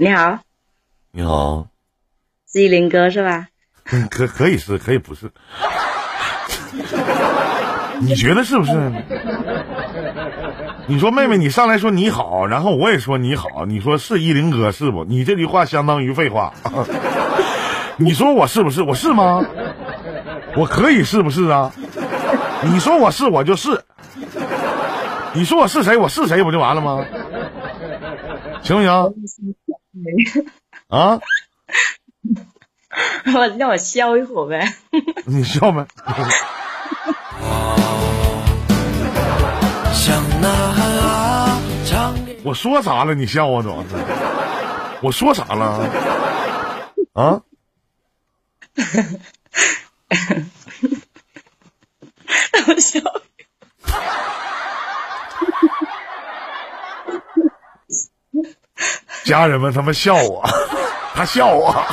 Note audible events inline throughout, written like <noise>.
你好，你好，是依林哥是吧？嗯可可以是，可以不是。<laughs> 你觉得是不是？你说妹妹，你上来说你好，然后我也说你好，你说是依林哥是不？你这句话相当于废话。<laughs> 你说我是不是？我是吗？我可以是不是啊？你说我是我就是。你说我是谁？我是谁不就完了吗？行不行？啊？我 <laughs> 让我笑一会儿呗。<laughs> 你笑没？<laughs> 像那长脸我说啥了？你笑啊，主要是。我说啥了？啊？我笑。家人们他妈笑我，<laughs> 他笑我。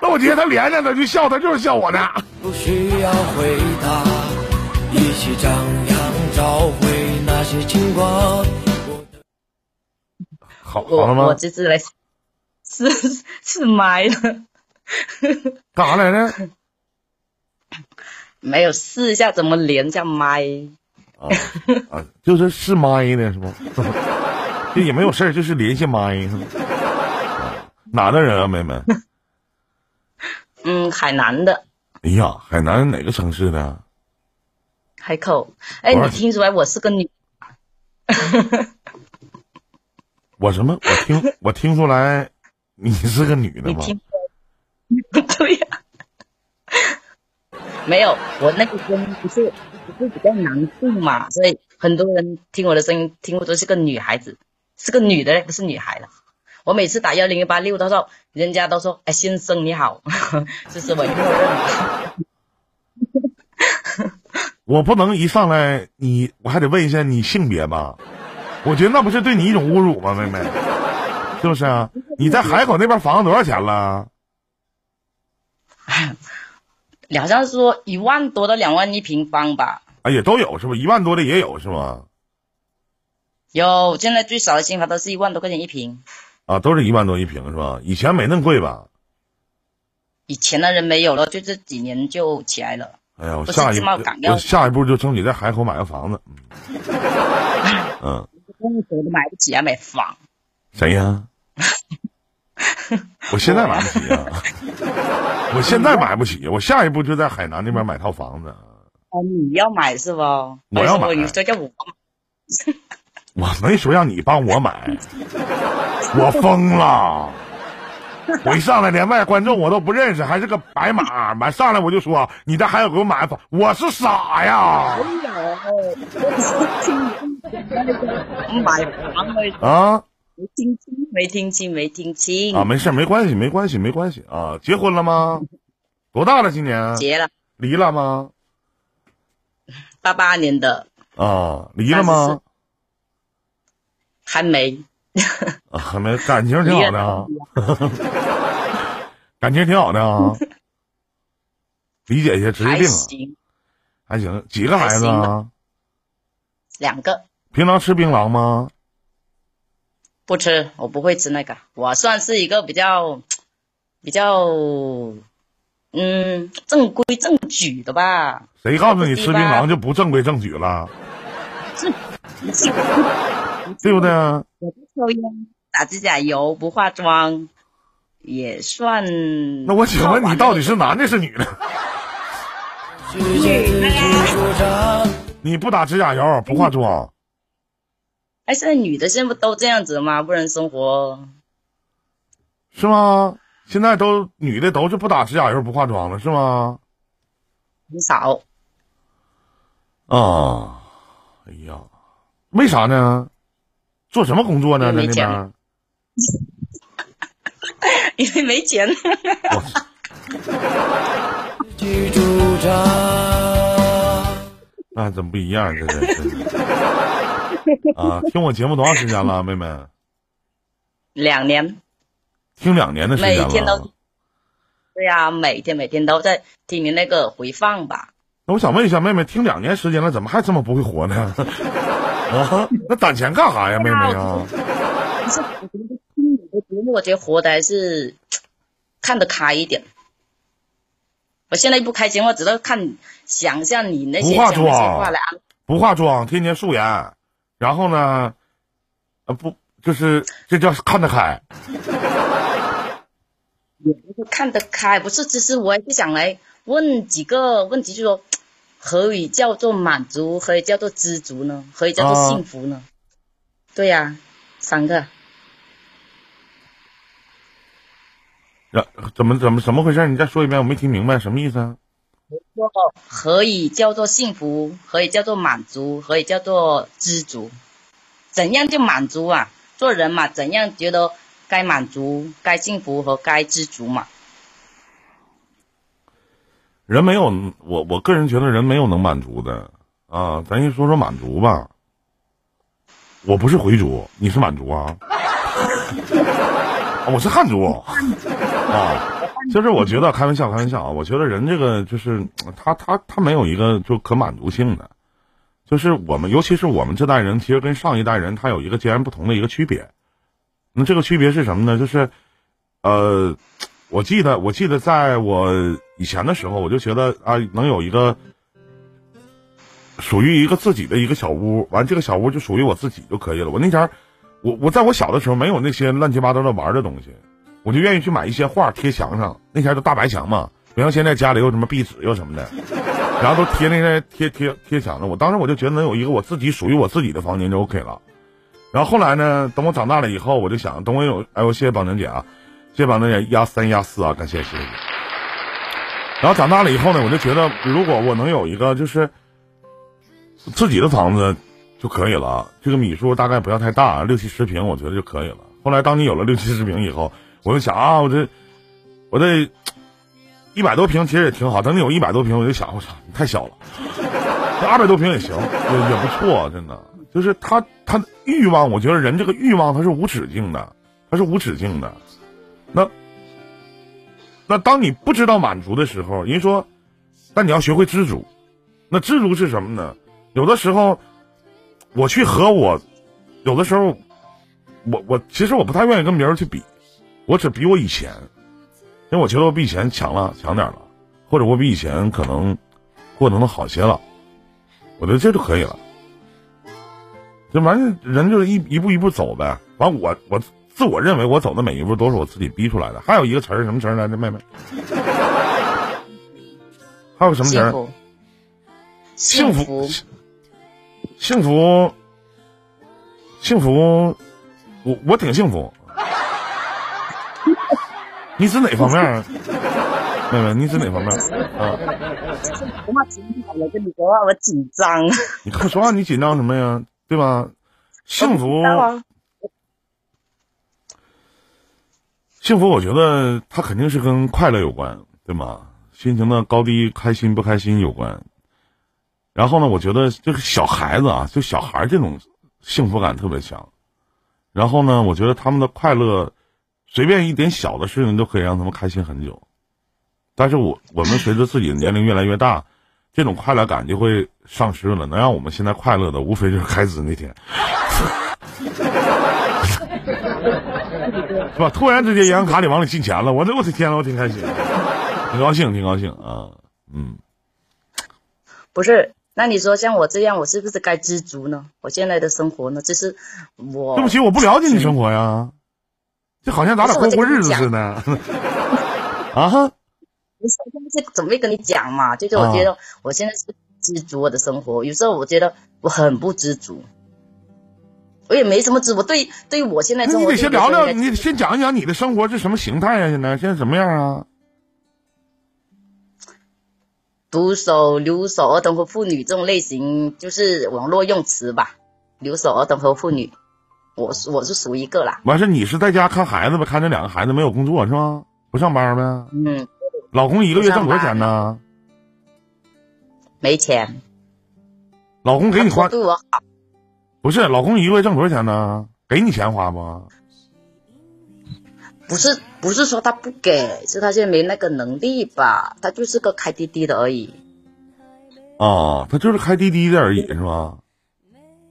那我今天他连着他就笑，他就是笑我呢。不需要回答，一起张扬找回那些情况。好好我我了吗？这次来是是麦了，<laughs> 干啥来着？没有试一下怎么连一下麦。啊啊，就是试麦呢，是不？这 <laughs> 也没有事儿，就是连线麦。<laughs> 哪的人啊，妹妹？<laughs> 嗯，海南的哎呀，海南哪个城市的？海口。哎，你听出来我是个女？我什么？我听我听出来，你是个女的吗？你听出来？对呀、没有，我那个声音不是不是比较难听嘛，所以很多人听我的声音，听我都是个女孩子，是个女的，不是女孩了。我每次打幺零一八六，到时候人家都说：“哎，先生你好。<laughs> ”这是我默认的。<laughs> 我不能一上来你，我还得问一下你性别吧？我觉得那不是对你一种侮辱吗，妹妹？是不是啊？你在海口那边房子多少钱了？好像是说一万多到两万一平方吧。哎呀都有是吧？一万多的也有是吗？有，现在最少的新房都是一万多块钱一平。啊，都是一万多一平是吧？以前没那么贵吧？以前的人没有了，就这几年就起来了。哎呀，我下一自贸港要我下一步就争取在海口买个房子。嗯，嗯，都买不起啊，买房。谁呀？<laughs> 我现在买不起啊！我现在买不起，我下一步就在海南那边买套房子。哦，你要买是不？我要买你说叫我我没说让你帮我买，<laughs> 我疯了！我一上来连麦观众我都不认识，还是个白马，完上来我就说你这还有给我买房，我是傻呀！啊没听清，没听清，没听清。啊，没事，没关系，没关系，没关系啊！结婚了吗？多大了？今年结了，离了吗？八八年的啊，离了吗？还没。啊，还没，感情挺好的啊，感情挺好的啊。理解一下职业还病还行。几个孩子啊？两个平常吃槟榔吗？不吃，我不会吃那个。我算是一个比较比较嗯正规正矩的吧。谁告诉你吃槟榔就不正规正矩了？对不对啊？我不抽烟，打指甲油，不化妆，也算。那我请问你到底是男的是女的？你不打指甲油，不化妆，哎，现在女的现在不都这样子吗？不然生活。是吗？现在都女的都是不打指甲油不化妆了，是吗？很少，啊，哎呀，为啥呢？做什么工作呢？在那边？<laughs> 因为没钱。那怎么不一样？这这这啊！<laughs> 听我节目多长时间了，妹妹？两年，听两年的时间每天都了。对呀、每天每天都在听你那个回放吧。那我想问一下，妹妹，听两年时间了，怎么还这么不会活呢？啊，<laughs> 那攒钱干啥呀，妹妹啊？不是，我觉得听你的节目我觉得活的还是看得开一点。我现在不开心，我只能看想象你那些不化讲那些妆来安不化妆，天天素颜，然后呢，呃不就是这叫看得开。也不是看得开，不是，只是我也是想来问几个问题，就是说，何以叫做满足？何以叫做知足呢？何以叫做啊幸福呢？对呀、三个。然怎么怎么怎么回事？你再说一遍，我没听明白，什么意思啊？说何以叫做幸福？何以叫做满足？何以叫做知足？怎样就满足啊？做人嘛，怎样觉得该满足、该幸福和该知足嘛？人没有我，我个人觉得人没有能满足的啊。咱先说说满足吧。我不是回族，你是满族啊？<laughs> 我是汉族啊。就是我觉得开玩笑，开玩笑啊。我觉得人这个就是他他他没有一个就可满足性的，就是我们尤其是我们这代人，其实跟上一代人他有一个截然不同的一个区别。那这个区别是什么呢？就是呃，我记得我记得在我以前的时候，我就觉得啊，能有一个属于一个自己的一个小屋，完这个小屋就属于我自己就可以了。我那前儿，我我在我小的时候没有那些乱七八糟的玩的东西，我就愿意去买一些画贴墙上。那前儿都大白墙嘛，不像现在家里有什么壁纸又什么的，然后都贴那些贴贴贴墙上。我当时我就觉得能有一个我自己属于我自己的房间就 OK 了。然后后来呢，等我长大了以后，我就想，等我有，哎，我谢谢宝能姐啊，谢谢宝能姐压三压四啊，感谢谢谢。然后长大了以后呢，我就觉得，如果我能有一个就是自己的房子就可以了，这个米数大概不要太大，六七十平，我觉得就可以了。后来当你有了六七十平以后，我就想啊，我这我这一百多平其实也挺好。等你有一百多平，我就想，我操，你太小了，这二百多平也行，也也不错，真的。就是他他欲望，我觉得人这个欲望它是无止境的，它是无止境的。那那当你不知道满足的时候，人说，但你要学会知足。那知足是什么呢？有的时候，我去和我，有的时候，我我其实我不太愿意跟别人去比，我只比我以前，因为我觉得我比以前强了，强点了，或者我比以前可能过能好些了，我觉得这就可以了。这完了，人就是一一步一步走呗。完，我我自我认为我走的每一步都是我自己逼出来的。还有一个词儿，什么词儿来着，妹妹？还有什么词儿？幸福，幸福福，幸福，我我挺幸福。你指哪方面啊？妹妹，你指哪方面啊？我妈紧张了，跟你说话我紧张。你快说话，你紧张什么呀？对吧？幸福，知道啊幸福，我觉得它肯定是跟快乐有关，对吗？心情的高低、开心不开心有关。然后呢，我觉得这个小孩子啊，就小孩这种幸福感特别强。然后呢，我觉得他们的快乐，随便一点小的事情都可以让他们开心很久。但是我我们随着自己的年龄越来越大，这种快乐感就会丧失了。能让我们现在快乐的，无非就是开子那天，<laughs> <laughs> 是吧？突然之间银行卡里往里进钱了，我这我的天呐，我挺开心，挺高兴，挺高兴啊，嗯。不是，那你说像我这样，我是不是该知足呢？我现在的生活呢，就是我对不起，我不了解你生活呀，这好像咱俩过过日子似的。啊，不是这怎么会跟你讲嘛？就是我觉得我现在是知足我的生活，有时候我觉得我很不知足，我也没什么直播对对我现在那你得先聊聊，你先讲一讲你的生活是什么形态啊？现在现在什么样啊？独守、留守儿童和妇女这种类型，就是网络用词吧。留守儿童和妇女，我是我是属于一个啦。完事你是在家看孩子呗，看这两个孩子没有工作是吗？不上班呗？嗯，老公一个月挣多少钱呢？没钱，老公给你花对我好，不是？老公一个月挣多少钱呢？给你钱花不？不是不是说他不给，是他现在没那个能力吧？他就是个开滴滴的而已。啊，他就是开滴滴的而已是吧？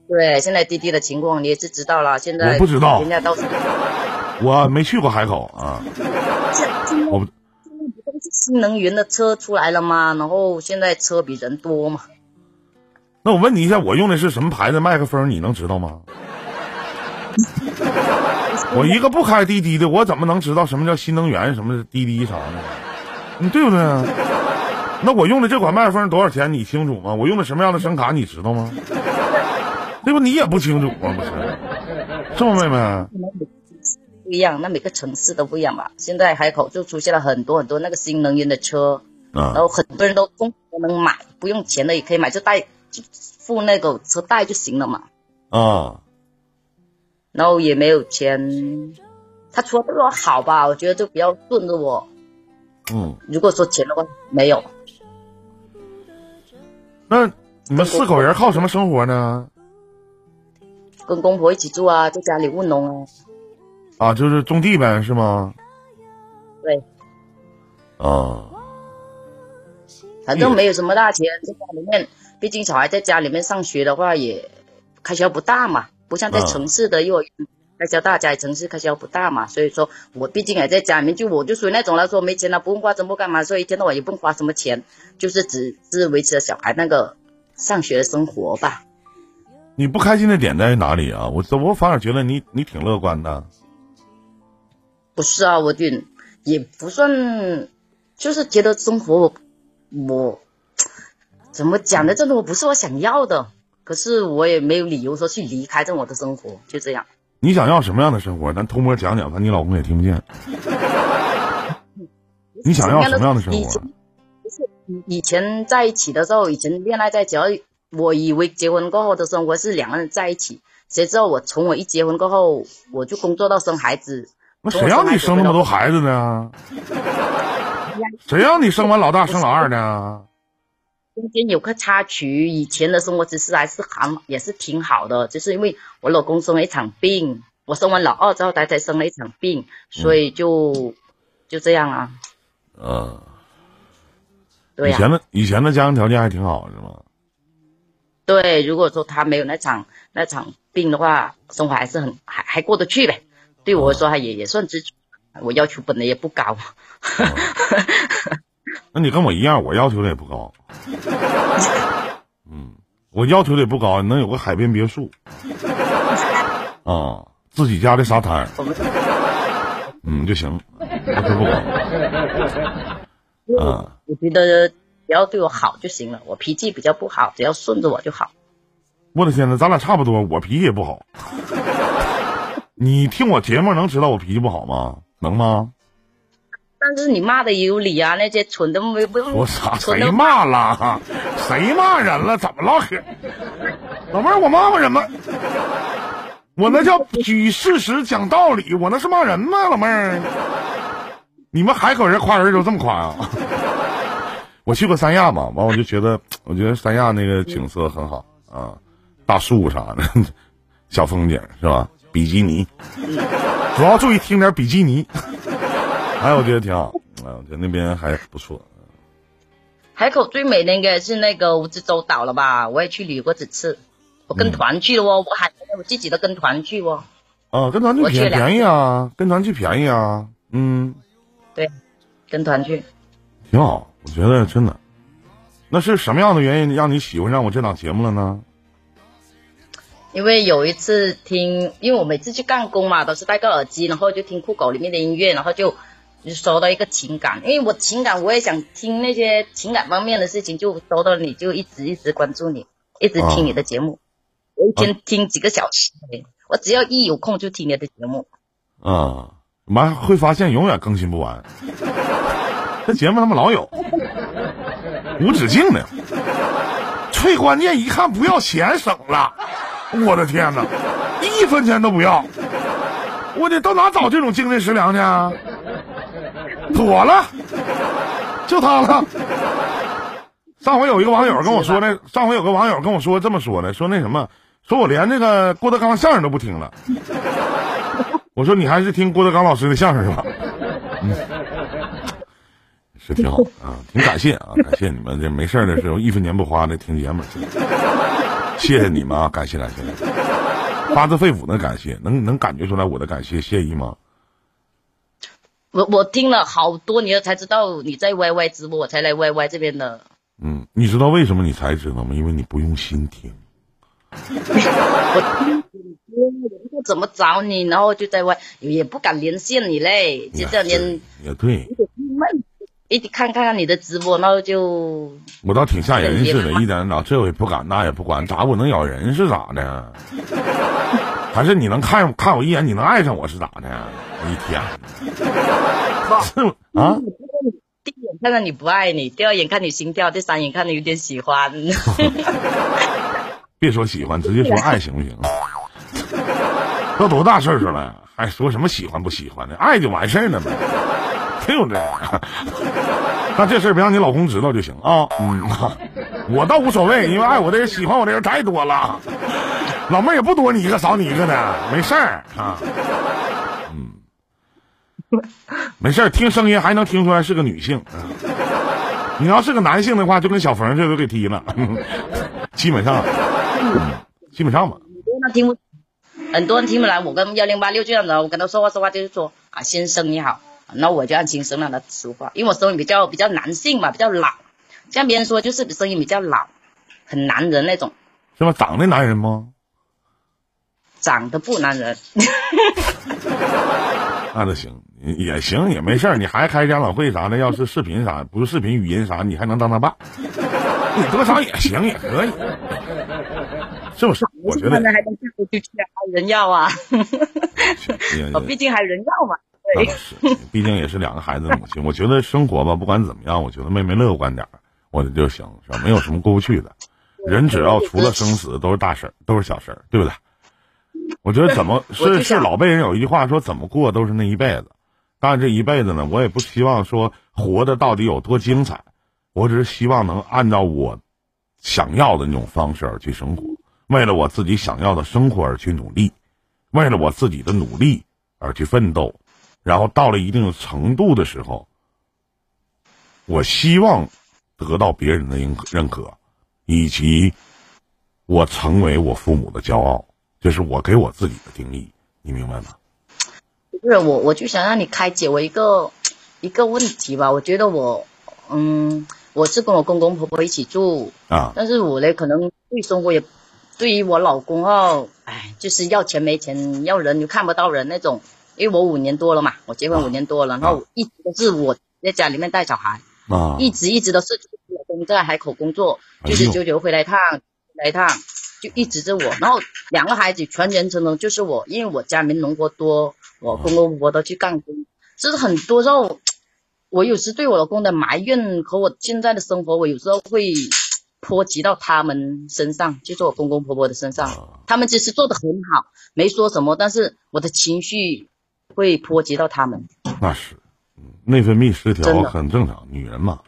对，现在滴滴的情况你也是知道了，现在我不知道人家到处我没去过海口啊，我不现在不都是新能源的车出来了吗？然后现在车比人多嘛。那我问你一下，我用的是什么牌子麦克风？你能知道吗？<laughs> 我一个不开滴滴的，我怎么能知道什么叫新能源，什么滴滴啥的？你对不对啊？那我用的这款麦克风多少钱？你清楚吗？我用的什么样的声卡？你知道吗？对不？你也不清楚啊，不是？是吗，妹妹？不一样，那每个城市都不一样吧。现在海口就出现了很多很多那个新能源的车，然啊后很多人都公都能买，不用钱的也可以买，就带就付那个车贷就行了嘛。啊，然后也没有钱，他除了对我好吧，我觉得就比较顺着我。嗯，如果说钱的话，没有，那你们四口人靠什么生活呢？跟公婆一起住啊，在家里务农啊。啊，就是种地呗，是吗？对，啊，反正没有什么大钱，在家里面，毕竟小孩在家里面上学的话也开销不大嘛，不像在嗯城市的幼儿园开销大，家里城市开销不大嘛，所以说我毕竟也在家里面，就我就属于那种来说没钱了不用花，怎么干嘛，所以一天到晚也不用花什么钱，就是只是维持了小孩那个上学的生活吧。你不开心的点在哪里啊？我我反而觉得你你挺乐观的。不是啊，我就也不算，就是觉得生活我我怎么讲的？这种不是我想要的，可是我也没有理由说去离开这我的生活，就这样。你想要什么样的生活？咱偷摸讲讲，看你老公也听不见。<laughs> 你想要什么样的生活以前？不是以以前在一起的时候，以前恋爱在一起，我以为结婚过后的生活是两个人在一起，谁知道我从我一结婚过后，我就工作到生孩子，那谁让你生那么多孩子呢？<laughs> 谁让你生完老大生老二呢？中间有个插曲，以前的生活其实还是很也是挺好的，就是因为我老公生了一场病，我生完老二之后他才生了一场病，所以就、就这样啊，嗯，对呀、以前的以前的家庭条件还挺好，是吗？对，如果说他没有那场那场病的话，生活还是很还还过得去呗。对我来说，还也也算知足。我要求本来也不高，<laughs> 那你跟我一样，我要求的也不高。<laughs> 嗯，我要求的也不高，能有个海边别墅，<laughs> 啊，自己家的沙滩，<laughs> 嗯就行，要求不高。啊，我觉得只要对我好就行了。我脾气比较不好，只要顺着我就好。我的天呐，咱俩差不多，我脾气也不好。你听我节目能知道我脾气不好吗？能吗？但是你骂的也有理啊，那些蠢的没不我操？谁骂了？谁骂人了？怎么唠嗑？老妹儿，我骂过人吗？我那叫举事实讲道理，我那是骂人吗？老妹儿，你们海口人夸人都这么夸啊？我去过三亚嘛，完我就觉得，我觉得三亚那个景色很好啊，大树啥的，小风景是吧？比基尼，主要注意听点比基尼。哎，我觉得挺好，哎，我觉得那边还不错。海口最美的应该是那个蜈支洲岛了吧？我也去旅游过几次，我跟团去的哦，我还我自己都跟团去哦。啊，跟团去便宜啊，跟团去便宜啊，嗯，对，跟团去。挺好，我觉得真的。那是什么样的原因让你喜欢上我这档节目了呢？因为有一次听，因为我每次去干工嘛，都是戴个耳机，然后就听酷狗里面的音乐，然后就就收到一个情感，因为我情感我也想听那些情感方面的事情，就收到你就一直一直关注你，一直听你的节目。我一天听几个小时，我只要一有空就听你的节目。啊，完会发现永远更新不完，<laughs> 这节目他妈老有，无止境的。最关键一看不要钱省了，我的天哪，一分钱都不要，我得到哪找这种精神食粮去啊？妥了，就他了。上回有一个网友跟我说的，上回有个网友跟我说这么说的，说那什么，说我连那个郭德纲相声都不听了。我说你还是听郭德纲老师的相声是吧？嗯，是挺好啊，挺感谢啊，<laughs> 感谢你们这没事儿的时候一分钱不花的听节目，谢谢你们啊，感谢感谢，发自肺腑的感谢，能能感觉出来我的感谢谢意吗？我我听了好多年才知道你在 YY 直播，我才来 YY 这边的。嗯，你知道为什么你才知道吗？因为你不用心听。我听我怎么找你，然后就在外也不敢连线你嘞，就这样连也对，一直看看看你的直播，然后就我倒挺吓人似的，一点哪这也不敢，那也不管，咋我能咬人是咋的？还是你能看看我一眼，你能爱上我是咋的？一天，是啊。第一眼看到你不爱你，第二眼看你心跳，第三眼看你有点喜欢。别说喜欢，直接说爱行不行？都多大岁数了，还说什么喜欢不喜欢的？爱就完事儿了呗，对不对？那这事儿别让你老公知道就行啊。嗯，我倒无所谓，因为爱我的人、喜欢我的人太多了。老妹儿也不多，你一个少你一个的，没事儿啊。嗯，没事儿，听声音还能听出来是个女性。你要是个男性的话，就跟小冯似的都给踢了。<laughs> 基本上，基本上吧。听不，很多人听不来。我跟幺零八六这样的，我跟他说话说话就是说啊，先生你好，那我就按轻声让他说话，因为我声音比较比较男性嘛，比较老。像别人说就是声音比较老，很男人那种。是吧？长得男人吗？长得不男人。<laughs> 那就行，也行，也没事儿。你还开家长会啥的？要是视频啥，不是视频语音啥，你还能当他爸。<laughs> 你多少也行，也可以，是不是？我觉得还能嫁出去还人要啊。我 <laughs> 毕竟还人要嘛。对是，毕竟也是两个孩子的母亲。我觉得生活吧，不管怎么样，我觉得妹妹乐观点儿，我就行，是吧？没有什么过不去的。人只要除了生死都是大事儿，都是小事儿，对不对？我觉得怎么 <laughs> 是是老辈人有一句话说，怎么过都是那一辈子。但这一辈子呢，我也不希望说活的到底有多精彩。我只是希望能按照我想要的那种方式而去生活，为了我自己想要的生活而去努力，为了我自己的努力而去奋斗，然后到了一定程度的时候，我希望得到别人的认认可，以及我成为我父母的骄傲，这是我给我自己的定义，你明白吗？不是我，我就想让你开解我一个一个问题吧。我觉得我，嗯。我是跟我公公婆婆一起住啊，但是我呢，可能对生活也，对于我老公哦，哎，就是要钱没钱，要人又看不到人那种。因为我五年多了嘛，我结婚五年多了，然后一直都是我在家里面带小孩，啊，一直一直都是老公在海口工作，就是久久回来一趟，来一趟，就一直是我。然后两个孩子全全成的就是我，因为我家里面农活多，我公公婆婆都去干工，就是很多时候。<tsk> 我有时对我老公的埋怨和我现在的生活，我有时候会波及到他们身上，就是我公公婆婆的身上。他们其实做的很好，没说什么，但是我的情绪会波及到他们。那是，内分泌失调很正常，女人嘛，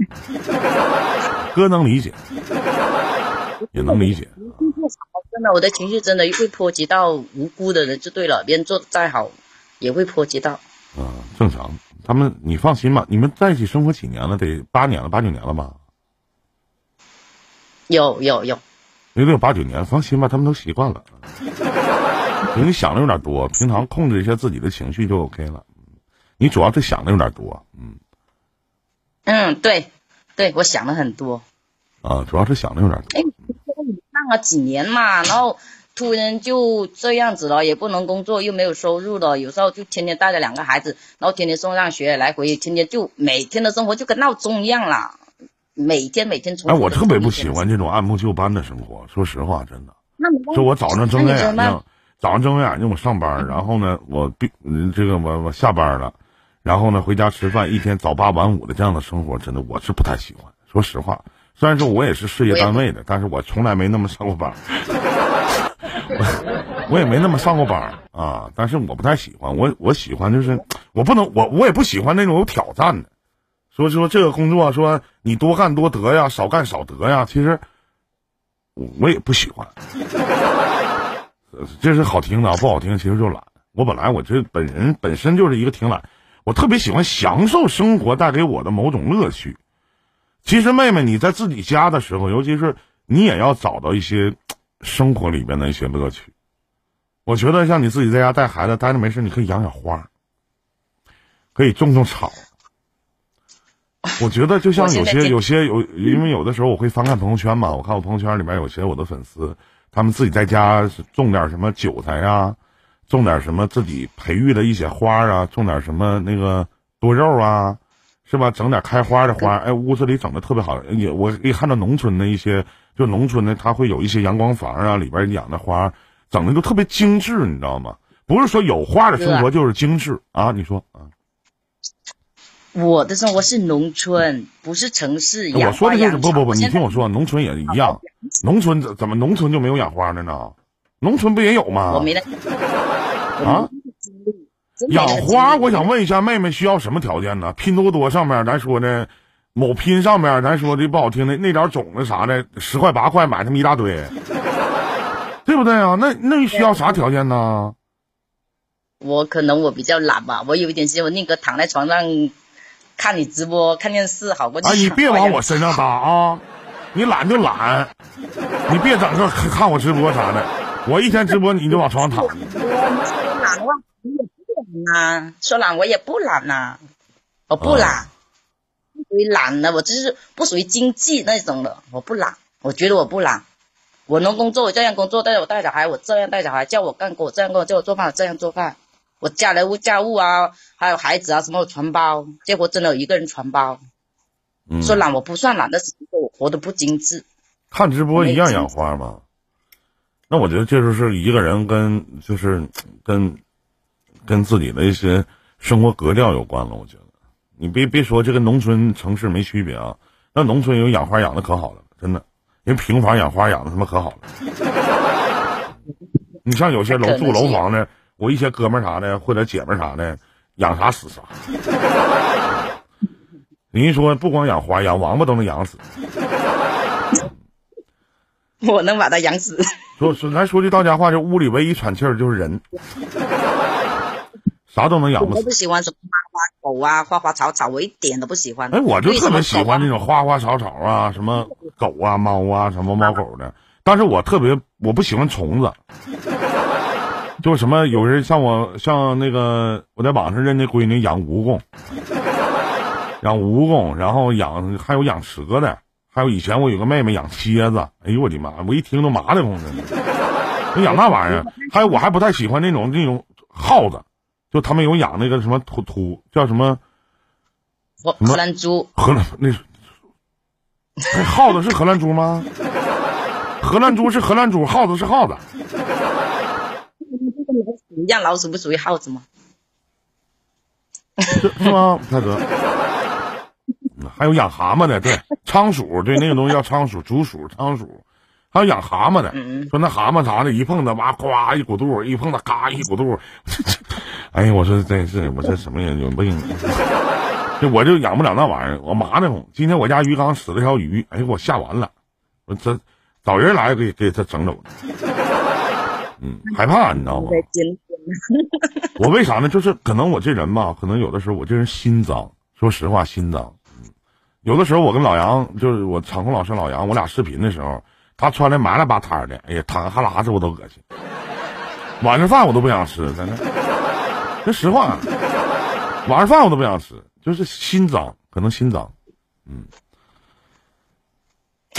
<laughs> 哥能理解，也能理解。真的，我的情绪真的会波及到无辜的人，就对了。别人做的再好，也会波及到。嗯，正常。他们，你放心吧，你们在一起生活几年了？得八年了，八九年了吧？有有有，也得有八九年。放心吧，他们都习惯了。你想的有点多，平常控制一下自己的情绪就 OK 了。你主要是想的有点多，嗯。嗯，对，对我想的很多。啊，主要是想的有点多。哎，几年嘛，然后。突然就这样子了，也不能工作，又没有收入了，有时候就天天带着两个孩子，然后天天送上学，来回，天天就每天的生活就跟闹钟一样了，每天每天。哎，我特别不喜欢这种按部就班的生活，说实话，真的。就我早上睁开眼睛，早上睁开眼睛我上班，然后呢，我必这个我我下班了，然后呢回家吃饭，一天早八晚五的这样的生活，真的我是不太喜欢。说实话，虽然说我也是事业单位的，但是我从来没那么上过班。<laughs> 我我也没那么上过班啊，但是我不太喜欢。我我喜欢就是我不能我我也不喜欢那种有挑战的。所以说这个工作，说你多干多得呀，少干少得呀。其实我也不喜欢。<laughs> 这是好听的，不好听其实就懒。我本来我这本人本身就是一个挺懒，我特别喜欢享受生活带给我的某种乐趣。其实妹妹你在自己家的时候，尤其是你也要找到一些。<tsk> 生活里边的一些乐趣，我觉得像你自己在家带孩子，待着没事，你可以养养花。可以种种草。我觉得就像有些有些有，因为有的时候我会翻看朋友圈嘛，我看我朋友圈里面有些我的粉丝，他们自己在家种点什么韭菜呀，种点什么自己培育的一些花啊，种点什么那个多肉啊，是吧？整点开花的花，哎，屋子里整的特别好。也我可以看到农村的一些，就农村的，他会有一些阳光房啊，里边养的花，整的都特别精致，你知道吗？不是说有花的生活就是精致啊！你说啊？我的生活是农村，不是城市。我说的就是不不不，你听我说，农村也一样。农村怎怎么农村就没有养花的呢？农村不也有吗？我没得啊。养花，我想问一下妹妹需要什么条件呢？拼多多上面咱说的，某拼上面咱说的不好听的那点种子啥的，十块八块买他们一大堆，对不对啊？那那需要啥条件呢？我可能我比较懒吧，我有一点时间，我宁可躺在床上看你直播、看电视，好过去啊，你别往我身上搭啊！你懒就懒，你别整个看看我直播啥的。我一天直播你就往床上躺。说懒的话，我也不懒呐、说懒我也不懒呐、我不懒，不属于懒的，我就是不属于经济那种的，我不懒，我觉得我不懒，我能工作我这样工作，带我带小孩我这样带小孩，叫我干活我这样干活，叫我做饭我这样做饭，我家里务家务啊，还有孩子啊什么我全包，结果真的有一个人全包，嗯，说懒我不算懒，但是我活得不精致，看直播一样养花吗？那我觉得这就是一个人跟就是跟跟自己的一些生活格调有关了。我觉得你别别说这跟农村城市没区别啊，那农村有养花养的可好了，真的，人平房养花养的他妈可好了。<laughs> 你像有些楼住楼房的，我一些哥们儿啥的或者姐们儿啥的，养啥死啥。人家说不光养花，养王八都能养死。我能把它养死。说说咱说句到家话，这屋里唯一喘气儿就是人，啥都能养不死我不。喜欢什么花花狗啊、花花草草，我一点都不喜欢。哎，我就特别喜欢那种。种花花草草啊，什么狗啊、猫啊，什么猫狗的。<laughs> 但是我特别我不喜欢虫子，就什么有人像我像那个我在网上认那闺女养蜈蚣，养蜈蚣，然后养还有养蛇的，还有以前我有个妹妹养蝎子，哎呦我的妈，我一听都麻的慌的。你养那玩意儿，还有我还不太喜欢那种那种耗子，就他们有养那个什么土土叫什么。荷荷兰猪，荷兰那是，那耗子是荷兰猪吗？荷兰猪是荷兰猪，耗子是耗子。一样老鼠不属于耗子吗？是是吗，大哥？嗯还有养蛤蟆的，对，仓鼠，对，那个东西叫仓鼠，竹鼠、仓鼠，还有养蛤蟆的，嗯说那蛤蟆啥的，一碰它哇呱一股肚，一碰它嘎一股肚，<laughs> 哎呀，我说真是，我这什么人有病？<laughs> 这我就养不了那玩意儿，我麻的慌。今天我家鱼缸死了条鱼，哎，给我吓完了，我这找人来给给它整走。嗯，害怕你知道吗？<laughs> 我为啥呢？就是可能我这人吧，可能有的时候我这人心脏，说实话心脏。嗯，有的时候我跟老杨，就是我场控老师老杨，我俩视频的时候，他穿的麻了吧摊的，哎呀，淌哈喇子我都恶心。晚上饭我都不想吃，真的。说实话，晚上饭我都不想吃，就是心脏，可能心脏。嗯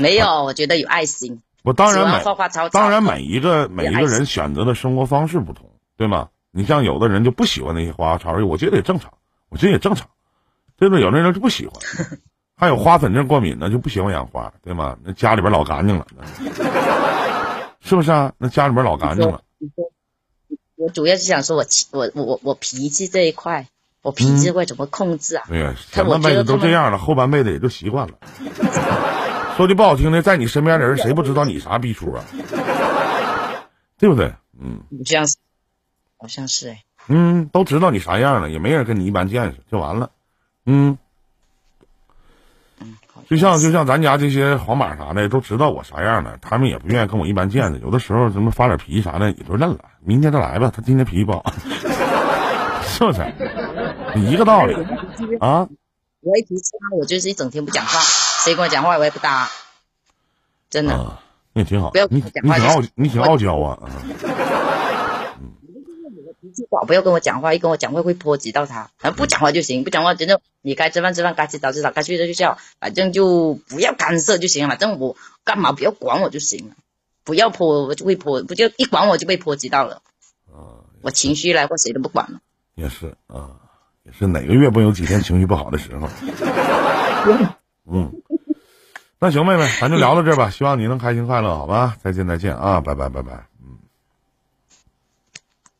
没有，我觉得有爱心。我当然当然每一个每一个人选择的生活方式不同，对吗？你像有的人就不喜欢那些花花草草，我觉得也正常，我觉得也正常，对吧？有的人就不喜欢，还有花粉症过敏的就不喜欢养花，对吗？那家里边老干净了，是不是啊？那家里边老干净了，我主要是想说我气我我我我脾气这一块，我脾嗯气会怎么控制啊？对呀，前半辈子都这样了，后半辈子也就习惯了。说句不好听的，在你身边的人谁不知道你啥逼出啊？<laughs> 对不对？嗯。你这样，好像是哎。嗯，都知道你啥样了，也没人跟你一般见识，就完了。嗯，就像就像咱家这些黄马啥的，都知道我啥样的，他们也不愿意跟我一般见识。有的时候什么发点脾气啥的，也就认了。明天再来吧，他今天脾气不好，<laughs> 是不是？一个道理啊。我一脾气差，我就是一整天不讲话，谁跟我讲话我也不搭，真的。啊，那也挺好你挺傲，你挺傲娇啊。<laughs> 啊最好不要跟我讲话，一跟我讲话会波及到他。反正不讲话就行，不讲话真的你该吃饭吃饭，该洗澡洗澡，该睡觉睡觉，反正就不要干涉就行了。反正我干嘛不要管我就行了，不要泼我就会泼，不就一管我就被波及到了。啊我情绪来或谁都不管了。也是啊，也是哪个月不有几天情绪不好的时候？<laughs> 嗯，那行，妹妹，咱就聊到这儿吧。希望你能开心快乐，好吧？再见，再见啊！拜拜，拜拜。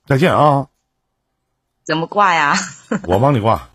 嗯，再见啊！怎么挂呀？<laughs> 我帮你挂。